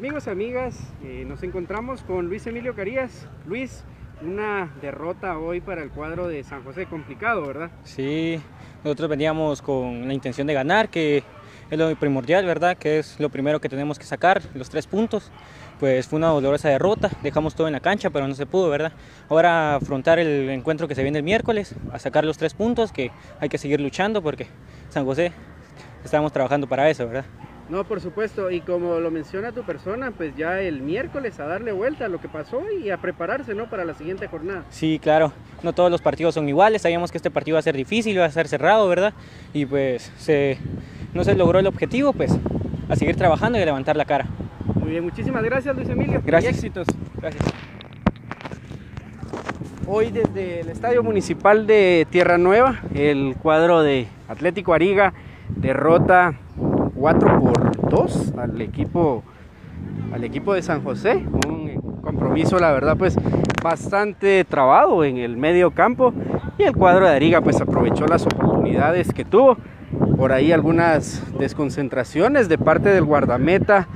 Amigos amigas, eh, nos encontramos con Luis Emilio Carías. Luis, una derrota hoy para el cuadro de San José, complicado, ¿verdad? Sí, nosotros veníamos con la intención de ganar, que es lo primordial, ¿verdad? Que es lo primero que tenemos que sacar, los tres puntos. Pues fue una dolorosa derrota, dejamos todo en la cancha, pero no se pudo, ¿verdad? Ahora afrontar el encuentro que se viene el miércoles, a sacar los tres puntos, que hay que seguir luchando porque San José estamos trabajando para eso, ¿verdad? No, por supuesto, y como lo menciona tu persona, pues ya el miércoles a darle vuelta a lo que pasó y a prepararse, ¿no? Para la siguiente jornada. Sí, claro, no todos los partidos son iguales, sabíamos que este partido iba a ser difícil, iba a ser cerrado, ¿verdad? Y pues se, no se logró el objetivo, pues a seguir trabajando y a levantar la cara. Muy bien, muchísimas gracias Luis Emilio. Gracias. Y éxitos. Gracias. Hoy desde el Estadio Municipal de Tierra Nueva, el cuadro de Atlético Ariga derrota 4 por 2 al equipo, al equipo de San José. Un compromiso, la verdad, pues bastante trabado en el medio campo. Y el cuadro de Ariga pues aprovechó las oportunidades que tuvo. Por ahí algunas desconcentraciones de parte del guardameta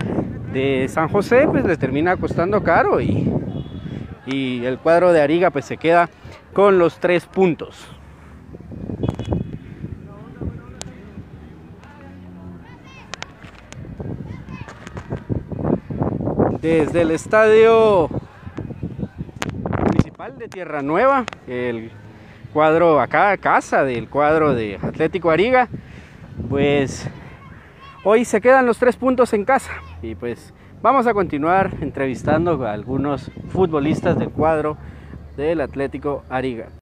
de San José pues le termina costando caro y, y el cuadro de Ariga pues se queda con los tres puntos. Desde el estadio municipal de Tierra Nueva, el cuadro acá, casa del cuadro de Atlético Ariga, pues hoy se quedan los tres puntos en casa y pues vamos a continuar entrevistando a algunos futbolistas del cuadro del Atlético Ariga.